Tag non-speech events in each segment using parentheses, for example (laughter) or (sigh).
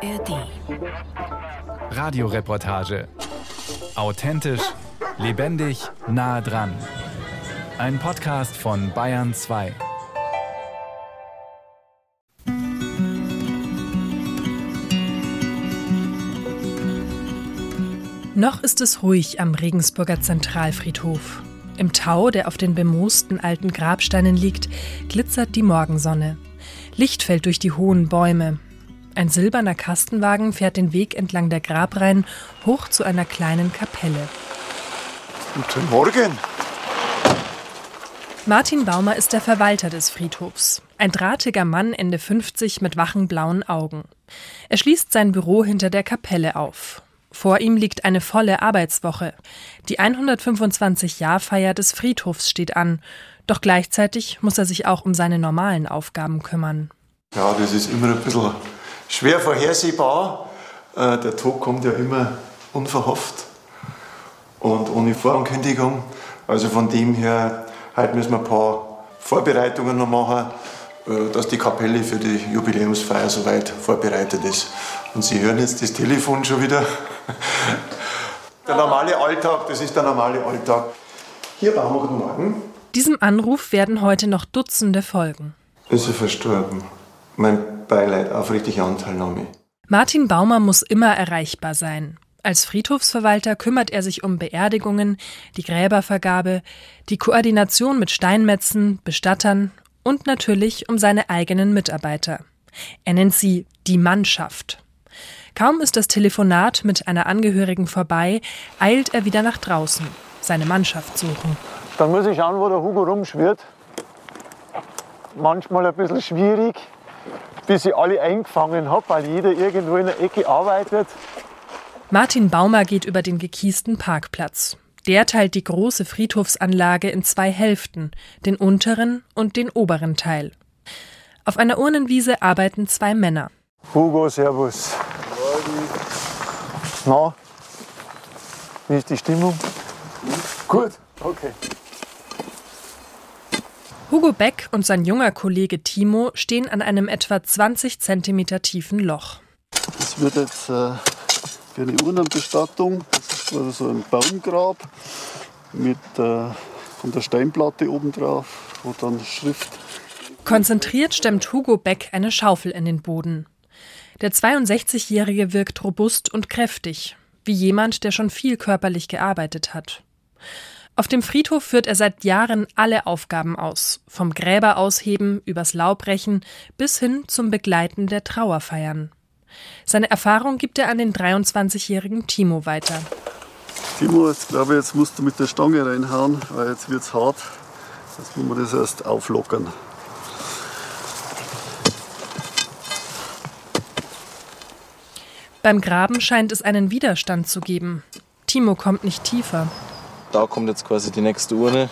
ARD. Radioreportage. Authentisch, lebendig, nah dran. Ein Podcast von Bayern 2. Noch ist es ruhig am Regensburger Zentralfriedhof. Im Tau, der auf den bemoosten alten Grabsteinen liegt, glitzert die Morgensonne. Licht fällt durch die hohen Bäume. Ein silberner Kastenwagen fährt den Weg entlang der Grabreihen hoch zu einer kleinen Kapelle. Guten Morgen. Martin Baumer ist der Verwalter des Friedhofs. Ein drahtiger Mann Ende 50 mit wachen blauen Augen. Er schließt sein Büro hinter der Kapelle auf. Vor ihm liegt eine volle Arbeitswoche. Die 125-Jahr-Feier des Friedhofs steht an. Doch gleichzeitig muss er sich auch um seine normalen Aufgaben kümmern. Ja, das ist immer ein bisschen schwer vorhersehbar. Äh, Der Tod kommt ja immer unverhofft und ohne Vorankündigung. Also von dem her, heute müssen wir ein paar Vorbereitungen noch machen, äh, dass die Kapelle für die Jubiläumsfeier soweit vorbereitet ist. Und Sie hören jetzt das Telefon schon wieder. (laughs) Der normale Alltag, das ist der normale Alltag. Hier, Baumer, guten Morgen. Diesem Anruf werden heute noch Dutzende folgen. Ist er verstorben? Mein Beileid, aufrichtige Anteilnahme. Martin Baumer muss immer erreichbar sein. Als Friedhofsverwalter kümmert er sich um Beerdigungen, die Gräbervergabe, die Koordination mit Steinmetzen, Bestattern und natürlich um seine eigenen Mitarbeiter. Er nennt sie die Mannschaft. Kaum ist das Telefonat mit einer Angehörigen vorbei, eilt er wieder nach draußen, seine Mannschaft suchen. Dann muss ich schauen, wo der Hugo rumschwirrt. Manchmal ein bisschen schwierig, bis ich alle eingefangen habe, weil jeder irgendwo in der Ecke arbeitet. Martin Baumer geht über den gekiesten Parkplatz. Der teilt die große Friedhofsanlage in zwei Hälften, den unteren und den oberen Teil. Auf einer Urnenwiese arbeiten zwei Männer. Hugo, Servus. Na, wie ist die Stimmung? Gut, okay. Hugo Beck und sein junger Kollege Timo stehen an einem etwa 20 Zentimeter tiefen Loch. Das wird jetzt äh, für eine Urnenbestattung. Das ist also so ein Baumgrab mit äh, von der Steinplatte oben drauf, wo dann Schrift. Konzentriert stemmt Hugo Beck eine Schaufel in den Boden. Der 62-Jährige wirkt robust und kräftig, wie jemand, der schon viel körperlich gearbeitet hat. Auf dem Friedhof führt er seit Jahren alle Aufgaben aus, vom Gräber ausheben übers Laubrechen bis hin zum Begleiten der Trauerfeiern. Seine Erfahrung gibt er an den 23-jährigen Timo weiter. Timo, jetzt glaube ich, jetzt musst du mit der Stange reinhauen, weil jetzt wird es hart. Jetzt muss man das erst auflockern. Beim Graben scheint es einen Widerstand zu geben. Timo kommt nicht tiefer. Da kommt jetzt quasi die nächste Urne,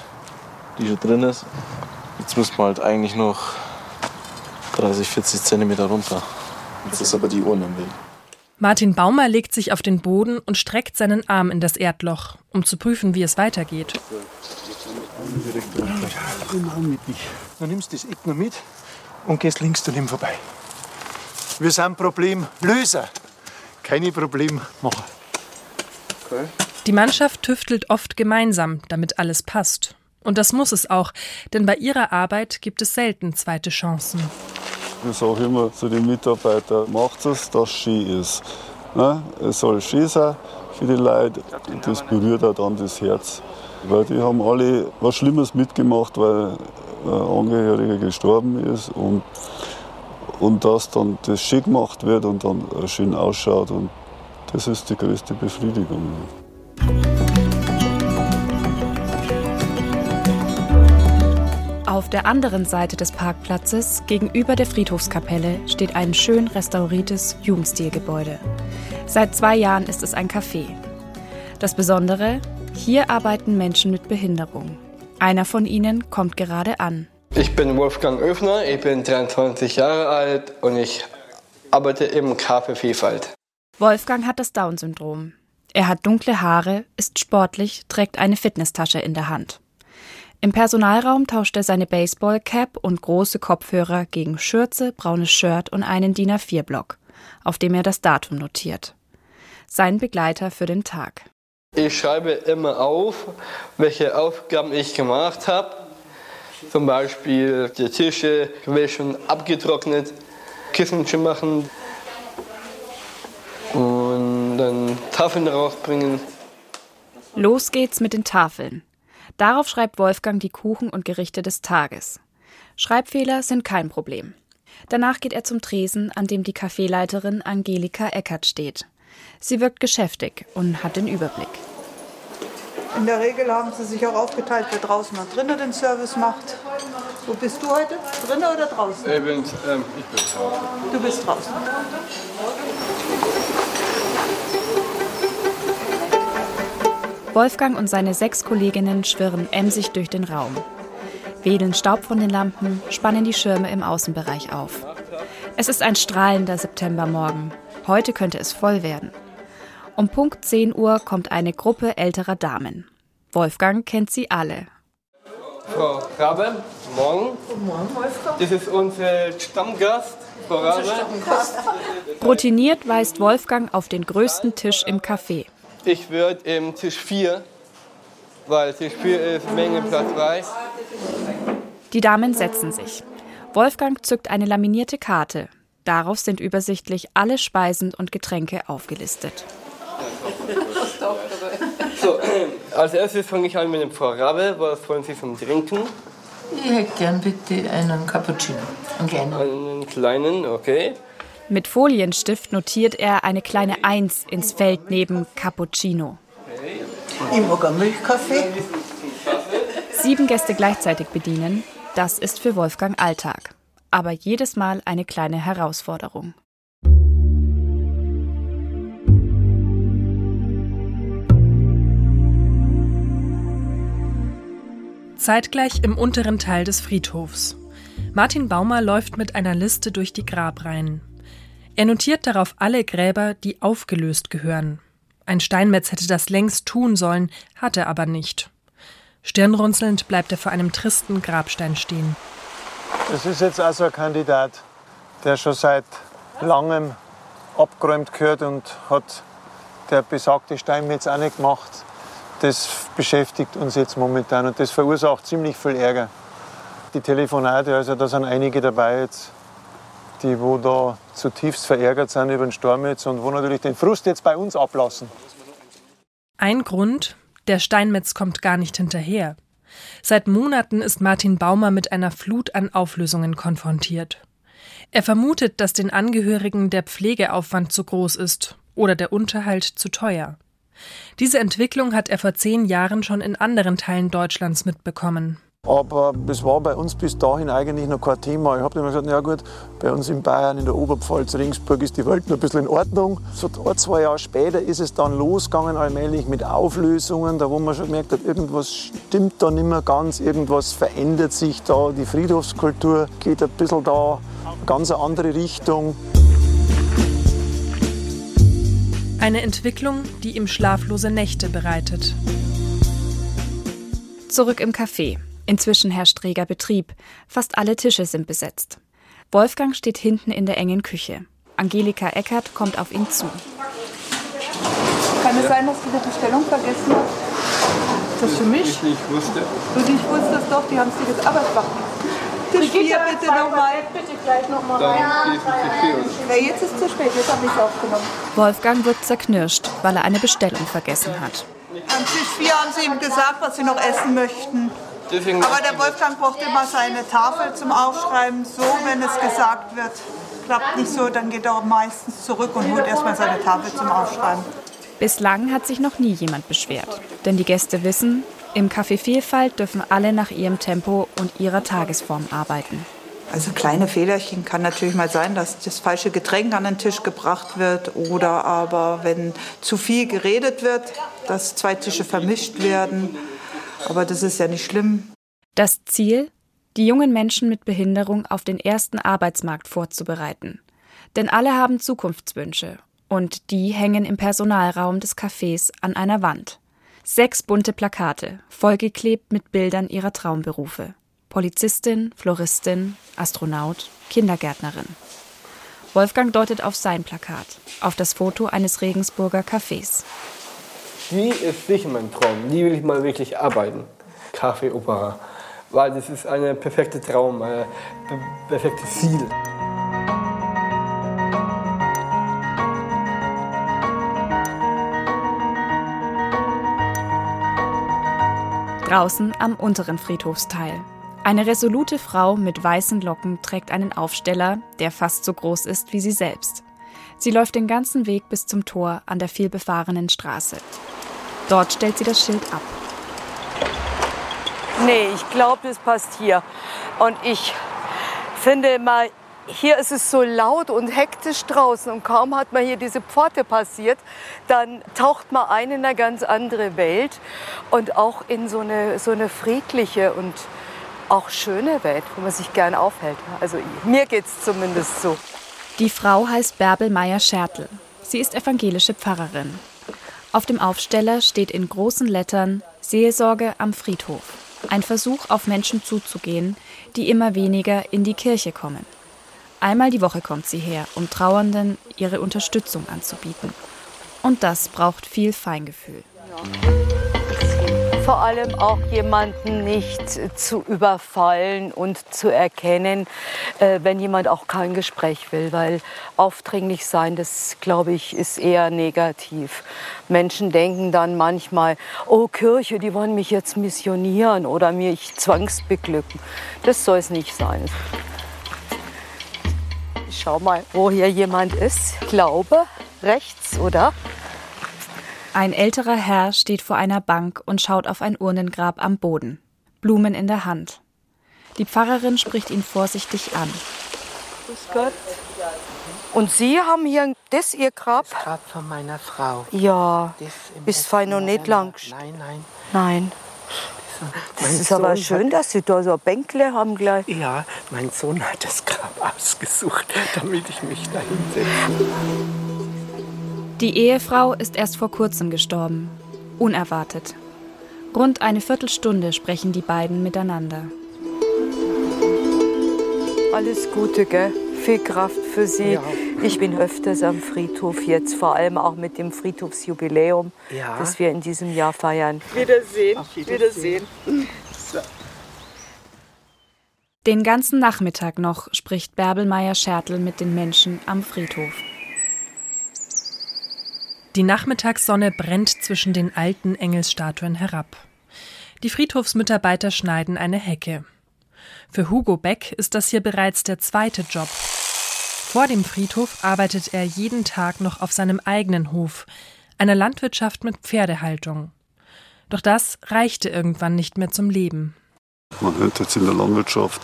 die schon drin ist. Jetzt müssen wir halt eigentlich noch 30, 40 Zentimeter runter. Jetzt ist aber die Urne im Weg. Martin Baumer legt sich auf den Boden und streckt seinen Arm in das Erdloch, um zu prüfen, wie es weitergeht. Du nimmst das Eck noch mit und gehst links daneben vorbei. Wir sind Problemlöser, keine Problemmacher. Die Mannschaft tüftelt oft gemeinsam, damit alles passt. Und das muss es auch, denn bei ihrer Arbeit gibt es selten zweite Chancen. Ich sage immer zu den Mitarbeitern, macht es, dass es schön ist. Ne? Es soll schön sein für die Leute. Und das berührt auch dann das Herz. Weil die haben alle was Schlimmes mitgemacht, weil ein Angehöriger gestorben ist. Und, und dass dann das schön gemacht wird und dann schön ausschaut. Und das ist die größte Befriedigung. Auf der anderen Seite des Parkplatzes, gegenüber der Friedhofskapelle, steht ein schön restauriertes Jugendstilgebäude. Seit zwei Jahren ist es ein Café. Das Besondere, hier arbeiten Menschen mit Behinderung. Einer von ihnen kommt gerade an. Ich bin Wolfgang Öfner, ich bin 23 Jahre alt und ich arbeite im Café Vielfalt. Wolfgang hat das Down-Syndrom. Er hat dunkle Haare, ist sportlich, trägt eine Fitnesstasche in der Hand. Im Personalraum tauscht er seine Baseballcap und große Kopfhörer gegen Schürze, braunes Shirt und einen DIN A4-Block. auf dem er das Datum notiert. Sein Begleiter für den Tag. Ich schreibe immer auf, welche Aufgaben ich gemacht habe. Zum Beispiel die Tische gewaschen, abgetrocknet, Kissen zu machen Tafeln rausbringen. Los geht's mit den Tafeln. Darauf schreibt Wolfgang die Kuchen und Gerichte des Tages. Schreibfehler sind kein Problem. Danach geht er zum Tresen, an dem die Kaffeeleiterin Angelika Eckert steht. Sie wirkt geschäftig und hat den Überblick. In der Regel haben sie sich auch aufgeteilt, wer draußen und drinnen den Service macht. Wo bist du heute? Drinnen oder draußen? Ich bin, ähm, ich bin draußen. Du bist draußen. Wolfgang und seine sechs Kolleginnen schwirren emsig durch den Raum. Wedeln Staub von den Lampen, spannen die Schirme im Außenbereich auf. Es ist ein strahlender Septembermorgen. Heute könnte es voll werden. Um Punkt 10 Uhr kommt eine Gruppe älterer Damen. Wolfgang kennt sie alle. Frau Rabe, morgen. Guten Morgen, Wolfgang. Das ist unser Stammgast, Frau Rabe. Routiniert weist Wolfgang auf den größten Tisch im Café. Ich würde im Tisch 4, weil Tisch 4 ist Menge Platz frei. Die Damen setzen sich. Wolfgang zückt eine laminierte Karte. Darauf sind übersichtlich alle Speisen und Getränke aufgelistet. So, (clears throat) als erstes fange ich an mit dem Frau Rabe. Was wollen Sie zum Trinken? Ich hätte gern bitte einen Cappuccino. Einen kleinen. Einen kleinen, okay. Mit Folienstift notiert er eine kleine Eins ins Feld neben Cappuccino. Ich mag einen Milchkaffee. Sieben Gäste gleichzeitig bedienen, das ist für Wolfgang Alltag. Aber jedes Mal eine kleine Herausforderung. Zeitgleich im unteren Teil des Friedhofs. Martin Baumer läuft mit einer Liste durch die Grabreihen. Er notiert darauf alle Gräber, die aufgelöst gehören. Ein Steinmetz hätte das längst tun sollen, hat er aber nicht. Stirnrunzelnd bleibt er vor einem tristen Grabstein stehen. Das ist jetzt also ein Kandidat, der schon seit langem abgeräumt gehört und hat der besagte Steinmetz auch nicht gemacht. Das beschäftigt uns jetzt momentan und das verursacht ziemlich viel Ärger. Die Telefonate, also da sind einige dabei jetzt, die wo da zutiefst verärgert sind über den Sturm jetzt und wo natürlich den Frust jetzt bei uns ablassen. Ein Grund, der Steinmetz kommt gar nicht hinterher. Seit Monaten ist Martin Baumer mit einer Flut an Auflösungen konfrontiert. Er vermutet, dass den Angehörigen der Pflegeaufwand zu groß ist oder der Unterhalt zu teuer. Diese Entwicklung hat er vor zehn Jahren schon in anderen Teilen Deutschlands mitbekommen. Aber das war bei uns bis dahin eigentlich noch kein Thema. Ich habe immer gesagt, ja gut, bei uns in Bayern, in der Oberpfalz, Regensburg ist die Welt noch ein bisschen in Ordnung. So ein, zwei Jahre später ist es dann losgegangen allmählich mit Auflösungen, da wo man schon gemerkt hat, irgendwas stimmt da nicht mehr ganz, irgendwas verändert sich da, die Friedhofskultur geht ein bisschen da eine ganz andere Richtung. Eine Entwicklung, die ihm schlaflose Nächte bereitet. Zurück im Café. Inzwischen herrscht reger Betrieb. Fast alle Tische sind besetzt. Wolfgang steht hinten in der engen Küche. Angelika Eckert kommt auf ihn zu. Kann es sein, dass du die Bestellung vergessen hast? Ist das für mich? Ich nicht wusste. Du nicht wusstest doch, die haben es dir. Aber wach. Tisch 4 bitte nochmal. Bitte gleich nochmal nicht Ja, jetzt ist es zu spät, jetzt habe ich es aufgenommen. Wolfgang wird zerknirscht, weil er eine Bestellung vergessen hat. Am Tisch 4 haben sie ihm gesagt, was sie noch essen möchten. Deswegen Aber der Wolfgang braucht immer seine Tafel zum Aufschreiben. So, wenn es gesagt wird, klappt nicht so, dann geht er auch meistens zurück und holt erstmal seine Tafel zum Aufschreiben. Bislang hat sich noch nie jemand beschwert. Denn die Gäste wissen, im Café Vielfalt dürfen alle nach ihrem Tempo und ihrer Tagesform arbeiten. Also kleine Fehlerchen kann natürlich mal sein, dass das falsche Getränk an den Tisch gebracht wird oder aber wenn zu viel geredet wird, dass zwei Tische vermischt werden. Aber das ist ja nicht schlimm. Das Ziel? Die jungen Menschen mit Behinderung auf den ersten Arbeitsmarkt vorzubereiten. Denn alle haben Zukunftswünsche und die hängen im Personalraum des Cafés an einer Wand. Sechs bunte Plakate, vollgeklebt mit Bildern ihrer Traumberufe. Polizistin, Floristin, Astronaut, Kindergärtnerin. Wolfgang deutet auf sein Plakat, auf das Foto eines Regensburger Cafés. Die ist sicher mein Traum. Die will ich mal wirklich arbeiten. Kaffee Opera. Weil das ist ein perfekter Traum, ein perfektes Ziel. Draußen am unteren Friedhofsteil. Eine resolute Frau mit weißen Locken trägt einen Aufsteller, der fast so groß ist wie sie selbst. Sie läuft den ganzen Weg bis zum Tor an der vielbefahrenen Straße. Dort stellt sie das Schild ab. Nee, ich glaube, das passt hier. Und ich finde mal, hier ist es so laut und hektisch draußen und kaum hat man hier diese Pforte passiert, dann taucht man ein in eine ganz andere Welt und auch in so eine, so eine friedliche und auch schöne Welt, wo man sich gern aufhält. Also mir geht es zumindest so. Die Frau heißt Bärbel Meyer-Schertl. Sie ist evangelische Pfarrerin. Auf dem Aufsteller steht in großen Lettern Seelsorge am Friedhof. Ein Versuch, auf Menschen zuzugehen, die immer weniger in die Kirche kommen. Einmal die Woche kommt sie her, um Trauernden ihre Unterstützung anzubieten. Und das braucht viel Feingefühl. Vor allem auch jemanden nicht zu überfallen und zu erkennen, äh, wenn jemand auch kein Gespräch will, weil aufdringlich sein, das glaube ich, ist eher negativ. Menschen denken dann manchmal, oh Kirche, die wollen mich jetzt missionieren oder mich zwangsbeglücken. Das soll es nicht sein. Schau mal, wo hier jemand ist. Ich glaube, rechts, oder? Ein älterer Herr steht vor einer Bank und schaut auf ein Urnengrab am Boden, Blumen in der Hand. Die Pfarrerin spricht ihn vorsichtig an. Grüß Gott. Und Sie haben hier das Ihr Grab? Das Grab von meiner Frau. Ja, ist fein noch nicht lang. Nein, nein. Nein. Das ist aber Sohn schön, dass Sie da so ein Bänkle haben gleich. Ja, mein Sohn hat das Grab (laughs) ausgesucht, damit ich mich da hinsetze. Die Ehefrau ist erst vor kurzem gestorben. Unerwartet. Rund eine Viertelstunde sprechen die beiden miteinander. Alles Gute, gell? Viel Kraft für Sie. Ja. Ich bin öfters am Friedhof jetzt, vor allem auch mit dem Friedhofsjubiläum, Ja. das wir in diesem Jahr feiern. Wiedersehen. Auf Wiedersehen. So. Den ganzen Nachmittag noch spricht Bärbel Meyer-Schertl mit den Menschen am Friedhof. Die Nachmittagssonne brennt zwischen den alten Engelsstatuen herab. Die Friedhofsmitarbeiter schneiden eine Hecke. Für Hugo Beck ist das hier bereits der zweite Job. Vor dem Friedhof arbeitet er jeden Tag noch auf seinem eigenen Hof, einer Landwirtschaft mit Pferdehaltung. Doch das reichte irgendwann nicht mehr zum Leben. Man hätte jetzt in der Landwirtschaft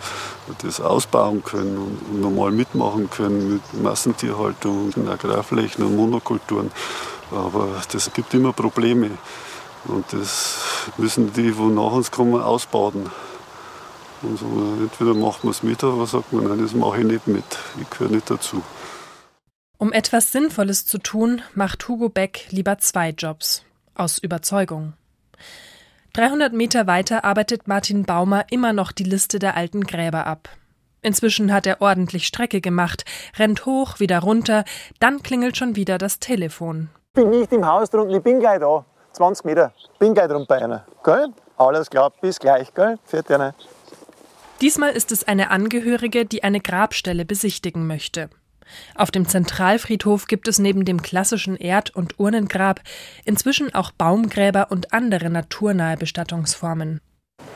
das ausbauen können und normal mitmachen können mit Massentierhaltung, Agrarflächen und Monokulturen. Aber das gibt immer Probleme. Und das müssen die, wo nach uns kommen, ausbaden. Und so, entweder macht man es mit oder sagt man, nein, das mache ich nicht mit. Ich gehöre nicht dazu. Um etwas Sinnvolles zu tun, macht Hugo Beck lieber zwei Jobs. Aus Überzeugung. 300 Meter weiter arbeitet Martin Baumer immer noch die Liste der alten Gräber ab. Inzwischen hat er ordentlich Strecke gemacht, rennt hoch, wieder runter, dann klingelt schon wieder das Telefon. Bin nicht im Haus drunten, ich bin gleich da. 20 Meter. Bin gleich drum bei einer. Gell? Alles klar, bis gleich, gell? Fährt einer. Diesmal ist es eine Angehörige, die eine Grabstelle besichtigen möchte. Auf dem Zentralfriedhof gibt es neben dem klassischen Erd- und Urnengrab inzwischen auch Baumgräber und andere naturnahe Bestattungsformen.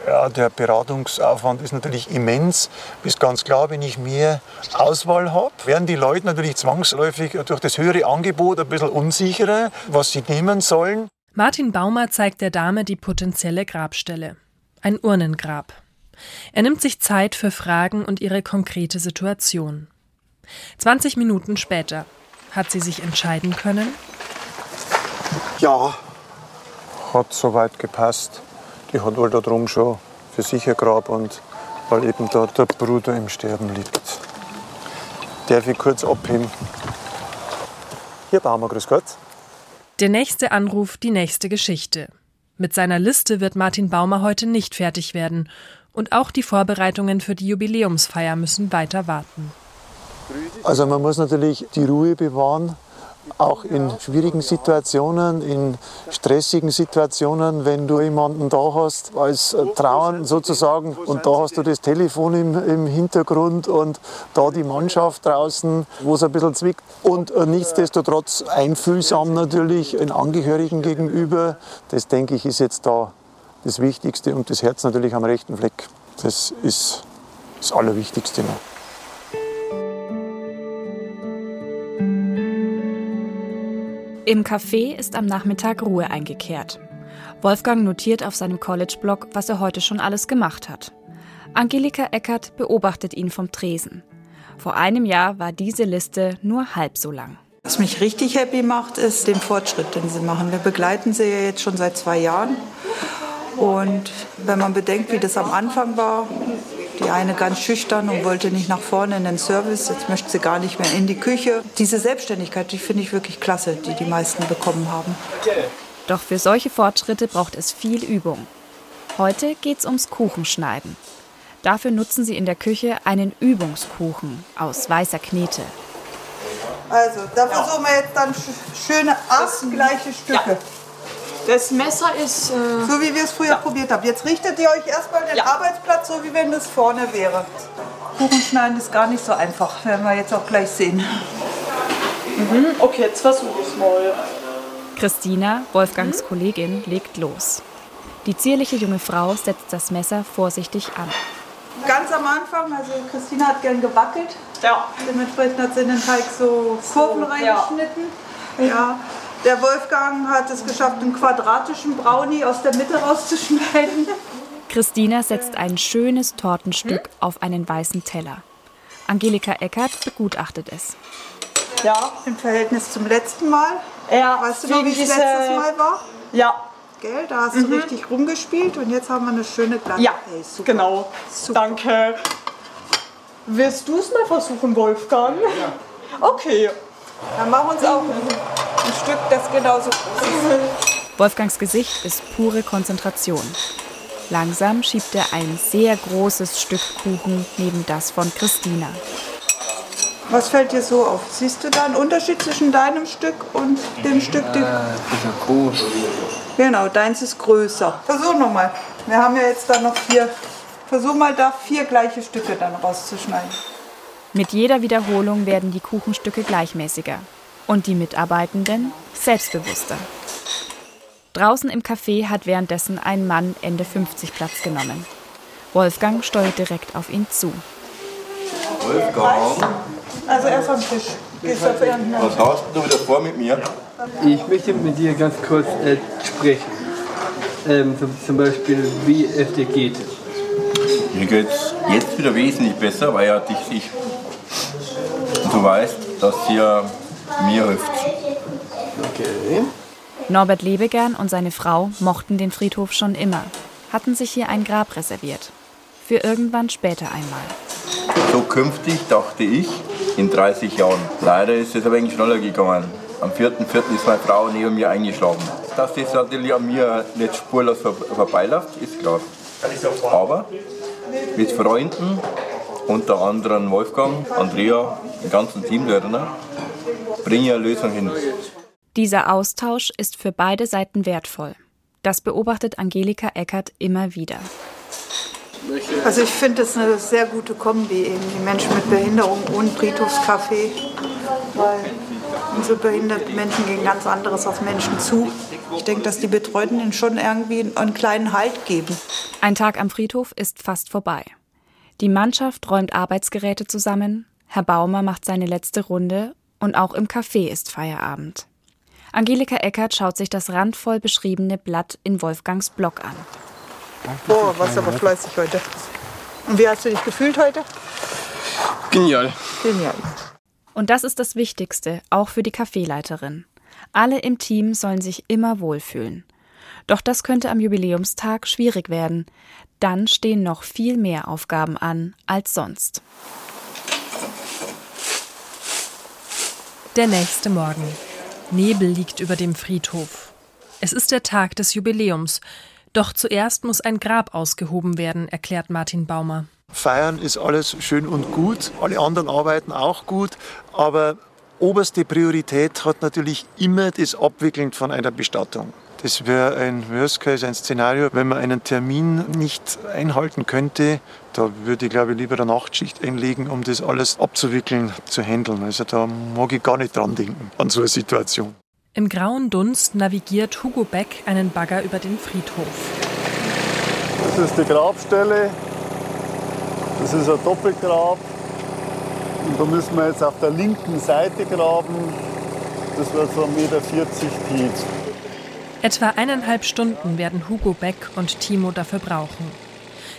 Ja, der Beratungsaufwand ist natürlich immens. Ist ganz klar, wenn ich mehr Auswahl habe, werden die Leute natürlich zwangsläufig durch das höhere Angebot ein bisschen unsicherer, was sie nehmen sollen. Martin Baumer zeigt der Dame die potenzielle Grabstelle. Ein Urnengrab. Er nimmt sich Zeit für Fragen und ihre konkrete Situation. 20 Minuten später. Hat sie sich entscheiden können? Ja. Hat soweit gepasst. Die hat wohl da drum schon für sich ein Grab und weil eben da der Bruder im Sterben liegt. Darf ich kurz abheben? Hier, Baumer, grüß Gott. Der nächste Anruf, die nächste Geschichte. Mit seiner Liste wird Martin Baumer heute nicht fertig werden. Und auch die Vorbereitungen für die Jubiläumsfeier müssen weiter warten. Also man muss natürlich die Ruhe bewahren, auch in schwierigen Situationen, in stressigen Situationen, wenn du jemanden da hast als Trauern sozusagen und da hast du das Telefon im, im Hintergrund und da die Mannschaft draußen, wo es ein bisschen zwickt und äh, nichtsdestotrotz einfühlsam natürlich den Angehörigen gegenüber. Das denke ich ist jetzt da das Wichtigste und das Herz natürlich am rechten Fleck. Das ist das Allerwichtigste noch. Im Café ist am Nachmittag Ruhe eingekehrt. Wolfgang notiert auf seinem College-Blog, was er heute schon alles gemacht hat. Angelika Eckert beobachtet ihn vom Tresen. Vor einem Jahr war diese Liste nur halb so lang. Was mich richtig happy macht, ist den Fortschritt, den sie machen. Wir begleiten sie ja jetzt schon seit zwei Jahren. Und wenn man bedenkt, wie das am Anfang war, die eine ganz schüchtern und wollte nicht nach vorne in den Service. Jetzt möchte sie gar nicht mehr in die Küche. Diese Selbstständigkeit, die finde ich wirklich klasse, die die meisten bekommen haben. Doch für solche Fortschritte braucht es viel Übung. Heute geht es ums Kuchenschneiden. Dafür nutzen sie in der Küche einen Übungskuchen aus weißer Knete. Also, da versuchen wir jetzt dann schöne astgleiche Stücke. Ja. Das Messer ist. Äh so wie wir es früher ja. probiert haben. Jetzt richtet ihr euch erstmal den ja. Arbeitsplatz, so wie wenn das vorne wäre. Kuchenschneiden ist gar nicht so einfach, werden wir jetzt auch gleich sehen. Mhm. Okay, jetzt versuche ich es mal. Christina, Wolfgangs mhm. Kollegin, legt los. Die zierliche junge Frau setzt das Messer vorsichtig an. Ganz am Anfang, also Christina hat gern gewackelt. Ja. Dementsprechend hat sie in den Teig so Kurven so, reingeschnitten. Ja. ja. Der Wolfgang hat es geschafft, einen quadratischen Brownie aus der Mitte rauszuschneiden. Christina setzt ein schönes Tortenstück hm? auf einen weißen Teller. Angelika Eckert begutachtet es. Ja, im Verhältnis zum letzten Mal. Ja, weißt du noch, wie es letztes Mal war? Ja. Gell, da hast mhm. du richtig rumgespielt und jetzt haben wir eine schöne glatte Ja, hey, genau. Super. Danke. Willst du es mal versuchen, Wolfgang? Ja. Okay. Dann machen wir uns auch ein Stück, das genauso groß ist. Wolfgangs Gesicht ist pure Konzentration. Langsam schiebt er ein sehr großes Stück Kuchen neben das von Christina. Was fällt dir so auf? Siehst du da einen Unterschied zwischen deinem Stück und dem Stück? Ja, das ist ja groß. Genau, deins ist größer. Versuch nochmal. Wir haben ja jetzt da noch vier. Versuch mal da vier gleiche Stücke dann rauszuschneiden. Mit jeder Wiederholung werden die Kuchenstücke gleichmäßiger und die Mitarbeitenden selbstbewusster. Draußen im Café hat währenddessen ein Mann Ende 50 Platz genommen. Wolfgang steuert direkt auf ihn zu. Wolfgang. Also erst am Tisch. Was hast du wieder vor mit mir? Ich möchte mit dir ganz kurz äh, sprechen. Ähm, zum, zum Beispiel, wie es dir geht. Mir geht es jetzt wieder wesentlich besser, weil ja dich. Und du weißt, dass ihr mir hilft. Okay. Norbert Lebegern und seine Frau mochten den Friedhof schon immer, hatten sich hier ein Grab reserviert. Für irgendwann später einmal. So künftig dachte ich in 30 Jahren. Leider ist es aber wenig schneller gegangen. Am 4.4. ist meine Frau neben mir eingeschlagen. Dass das natürlich an mir nicht spurlos vorbeiläuft, ist klar. Aber mit Freunden, unter anderem Wolfgang, Andrea, dem ganzen Team der bringe ich eine Lösung hin. Dieser Austausch ist für beide Seiten wertvoll. Das beobachtet Angelika Eckert immer wieder. Also ich finde es eine sehr gute Kombi, eben die Menschen mit Behinderung und Friedhofscafé, weil unsere behinderten Menschen gehen ganz anderes auf Menschen zu. Ich denke, dass die Betreuten ihnen schon irgendwie einen kleinen Halt geben. Ein Tag am Friedhof ist fast vorbei. Die Mannschaft räumt Arbeitsgeräte zusammen, Herr Baumer macht seine letzte Runde und auch im Café ist Feierabend. Angelika Eckert schaut sich das randvoll beschriebene Blatt in Wolfgangs Blog an. Boah, warst aber fleißig heute. Und wie hast du dich gefühlt heute? Genial. Genial. Und das ist das Wichtigste, auch für die Kaffeeleiterin. Alle im Team sollen sich immer wohlfühlen. Doch das könnte am Jubiläumstag schwierig werden. Dann stehen noch viel mehr Aufgaben an als sonst. Der nächste Morgen. Nebel liegt über dem Friedhof. Es ist der Tag des Jubiläums. Doch zuerst muss ein Grab ausgehoben werden, erklärt Martin Baumer. feiern ist alles schön und gut. Alle anderen arbeiten auch gut. Aber oberste Priorität hat natürlich immer das Abwickeln von einer Bestattung. Das wäre ein Worst Case, ein Szenario, wenn man einen Termin nicht einhalten könnte. Da würde ich, glaube ich, lieber eine Nachtschicht einlegen, um das alles abzuwickeln, zu handeln. Also da mag ich gar nicht dran denken, an so eine Situation. Im grauen Dunst navigiert Hugo Beck einen Bagger über den Friedhof. Das ist die Grabstelle. Das ist ein Doppelgrab. Und da müssen wir jetzt auf der linken Seite graben. Das wird so 1,40 Meter tief. Etwa eineinhalb Stunden werden Hugo Beck und Timo dafür brauchen.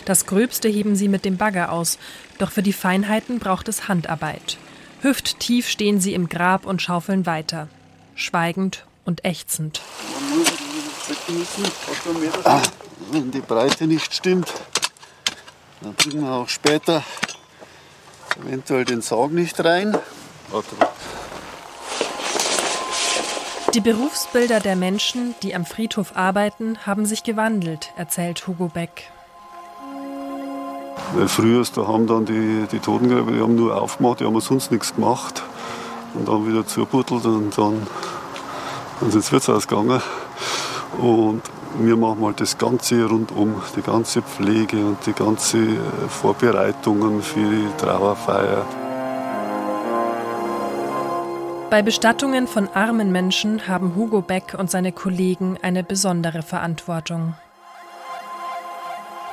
Das Gröbste heben sie mit dem Bagger aus, doch für die Feinheiten braucht es Handarbeit. Hüfttief stehen sie im Grab und schaufeln weiter, schweigend und ächzend. Ah, wenn die Breite nicht stimmt, dann bringen wir auch später eventuell den Sarg nicht rein. Die Berufsbilder der Menschen, die am Friedhof arbeiten, haben sich gewandelt, erzählt Hugo Beck. Weil früher da haben dann die, die Totengräber, die haben nur aufgemacht, die haben sonst nichts gemacht. Und dann wieder zugebuddelt und dann, dann sind sie Wirtshaus gegangen. Und wir machen halt das Ganze rundum, die ganze Pflege und die ganze Vorbereitungen für die Trauerfeier. Bei Bestattungen von armen Menschen haben Hugo Beck und seine Kollegen eine besondere Verantwortung.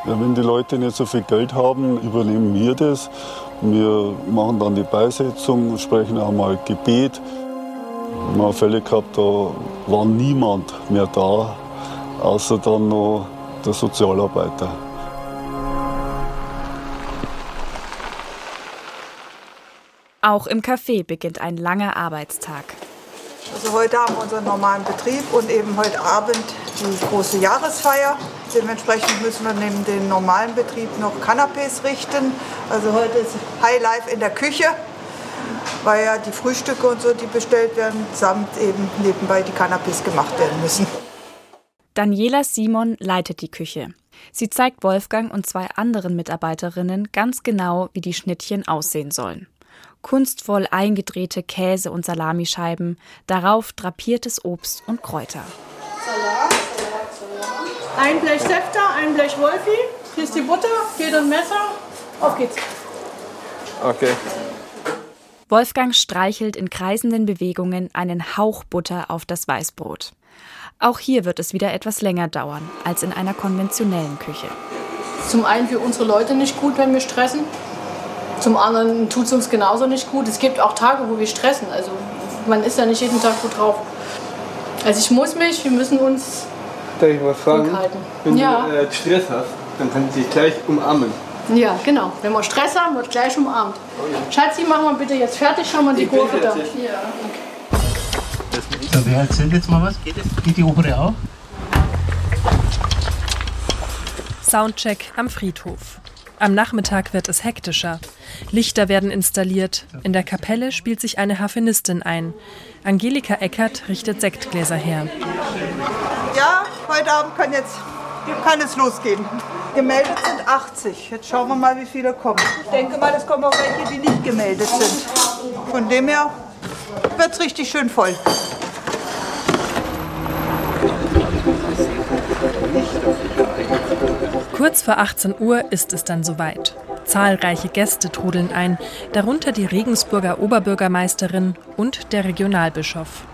Ja, wenn die Leute nicht so viel Geld haben, übernehmen wir das. Wir machen dann die Beisetzung, sprechen auch mal Gebet. Wir haben Fälle gehabt, da war niemand mehr da, außer dann noch der Sozialarbeiter. Auch im Café beginnt ein langer Arbeitstag. Also heute haben wir unseren normalen Betrieb und eben heute Abend die große Jahresfeier. Dementsprechend müssen wir neben dem normalen Betrieb noch Canapés richten. Also heute ist Highlife in der Küche, weil ja die Frühstücke und so, die bestellt werden, samt eben nebenbei die Canapés gemacht werden müssen. Daniela Simon leitet die Küche. Sie zeigt Wolfgang und zwei anderen Mitarbeiterinnen ganz genau, wie die Schnittchen aussehen sollen kunstvoll eingedrehte Käse- und Salamischeiben, darauf drapiertes Obst und Kräuter. Salat, Salat, Salat. Ein Blech Säfte, ein Blech Wolfi. Hier ist die Butter, hier das Messer. Auf geht's. Okay. Wolfgang streichelt in kreisenden Bewegungen einen Hauch Butter auf das Weißbrot. Auch hier wird es wieder etwas länger dauern als in einer konventionellen Küche. Zum einen für unsere Leute nicht gut, wenn wir stressen. Zum anderen tut es uns genauso nicht gut. Es gibt auch Tage, wo wir stressen. Also man ist ja nicht jeden Tag gut drauf. Also ich muss mich, wir müssen uns Darf ich was fragen? Wenn Ja. du äh, Stress hast, dann kann ich dich gleich umarmen. ja, genau. Wenn wir Stress haben, wird gleich umarmt. Schatzi, machen wir bitte jetzt fertig, schauen wir die Gurke da. Ja. So, wer erzählt jetzt mal was? Geht, es? Geht die obere auch? Soundcheck am Friedhof. Am Nachmittag wird es hektischer. Lichter werden installiert. In der Kapelle spielt sich eine Harfenistin ein. Angelika Eckert richtet Sektgläser her. Ja, heute Abend kann, jetzt, kann es losgehen. Gemeldet sind 80. Jetzt schauen wir mal, wie viele kommen. Ich denke mal, es kommen auch welche, die nicht gemeldet sind. Von dem her wird es richtig schön voll. Kurz vor 18 Uhr ist es dann soweit. Zahlreiche Gäste trudeln ein, darunter die Regensburger Oberbürgermeisterin und der Regionalbischof.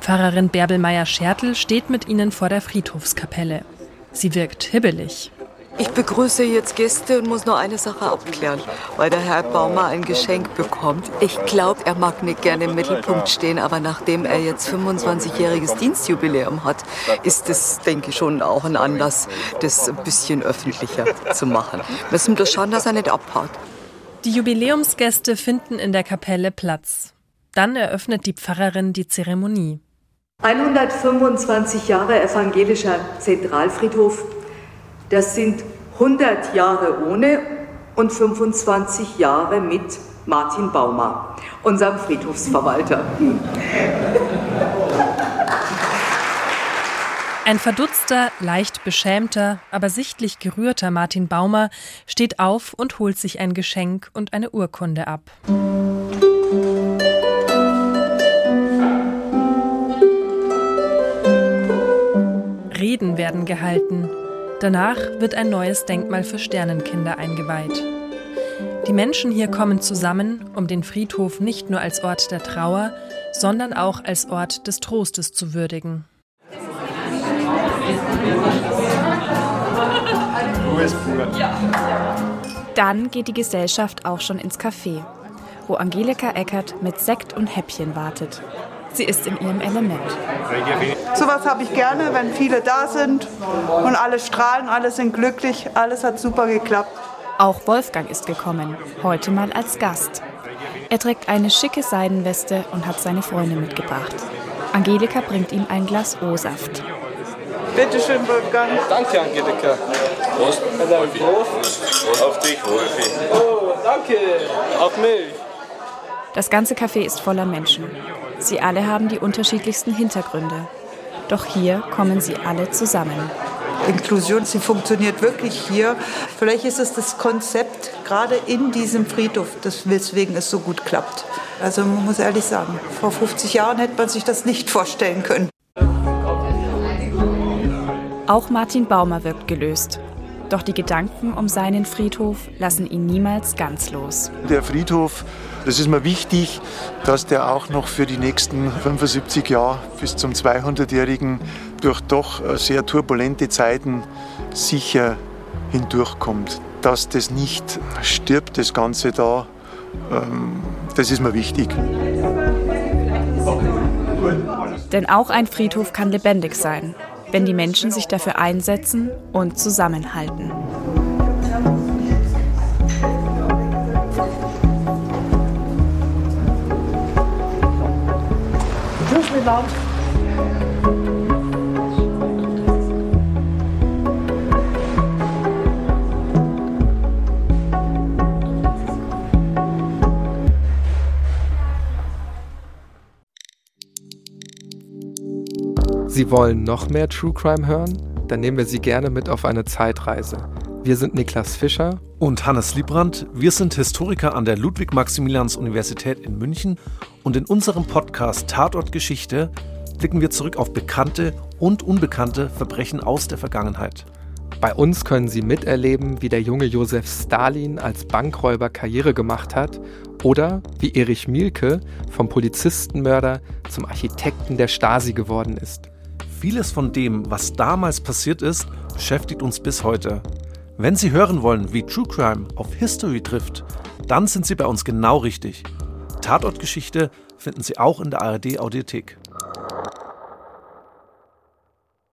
Pfarrerin Bärbel Meyer-Schertl steht mit ihnen vor der Friedhofskapelle. Sie wirkt hibbelig. Ich begrüße jetzt Gäste und muss nur eine Sache abklären, weil der Herr Baumer ein Geschenk bekommt. Ich glaube, er mag nicht gerne im Mittelpunkt stehen, aber nachdem er jetzt 25-jähriges Dienstjubiläum hat, ist das, denke ich, schon auch ein Anlass, das ein bisschen öffentlicher zu machen. Wir müssen bloß schauen, dass er nicht abhaut. Die Jubiläumsgäste finden in der Kapelle Platz. Dann eröffnet die Pfarrerin die Zeremonie. 125 Jahre evangelischer Zentralfriedhof, das sind 100 Jahre ohne und 25 Jahre mit Martin Baumer, unserem Friedhofsverwalter. Ein verdutzter, leicht beschämter, aber sichtlich gerührter Martin Baumer steht auf und holt sich ein Geschenk und eine Urkunde ab. Reden werden gehalten. Danach wird ein neues Denkmal für Sternenkinder eingeweiht. Die Menschen hier kommen zusammen, um den Friedhof nicht nur als Ort der Trauer, sondern auch als Ort des Trostes zu würdigen. Dann geht die Gesellschaft auch schon ins Café, wo Angelika Eckert mit Sekt und Häppchen wartet. Sie ist in ihrem Element. Sowas habe ich gerne, wenn viele da sind und alle strahlen, alle sind glücklich, alles hat super geklappt. Auch Wolfgang ist gekommen, heute mal als Gast. Er trägt eine schicke Seidenweste und hat seine Freunde mitgebracht. Angelika bringt ihm ein Glas O-Saft. Bitte schön, Wolfgang. Danke, Angelika. Prost, Wolfi. Prost auf dich, Wolfi. Oh, danke. Auf mich. Das ganze Café ist voller Menschen. Sie alle haben die unterschiedlichsten Hintergründe. Doch hier kommen sie alle zusammen. Inklusion, sie funktioniert wirklich hier. Vielleicht ist es das Konzept gerade in diesem Friedhof, weswegen es so gut klappt. Also man muss ehrlich sagen, vor 50 Jahren hätte man sich das nicht vorstellen können. Auch Martin Baumer wirkt gelöst. Doch die Gedanken um seinen Friedhof lassen ihn niemals ganz los. Der Friedhof, das ist mir wichtig, dass der auch noch für die nächsten 75 Jahre bis zum 200-jährigen durch doch sehr turbulente Zeiten sicher hindurchkommt. Dass das nicht stirbt, das Ganze da, ähm, das ist mir wichtig. Denn auch ein Friedhof kann lebendig sein, wenn die Menschen sich dafür einsetzen und zusammenhalten. Tschüss. Sie wollen noch mehr True Crime hören? Dann nehmen wir Sie gerne mit auf eine Zeitreise. Wir sind Niklas Fischer und Hannes Liebrandt. Wir sind Historiker an der Ludwig-Maximilians-Universität in München und in unserem Podcast Tatort Geschichte blicken wir zurück auf bekannte und unbekannte Verbrechen aus der Vergangenheit. Bei uns können Sie miterleben, wie der junge Josef Stalin als Bankräuber Karriere gemacht hat oder wie Erich Mielke vom Polizistenmörder zum Architekten der Stasi geworden ist. Vieles von dem, was damals passiert ist, beschäftigt uns bis heute. Wenn Sie hören wollen, wie True Crime auf History trifft, dann sind Sie bei uns genau richtig. Tatortgeschichte finden Sie auch in der ARD Audiothek.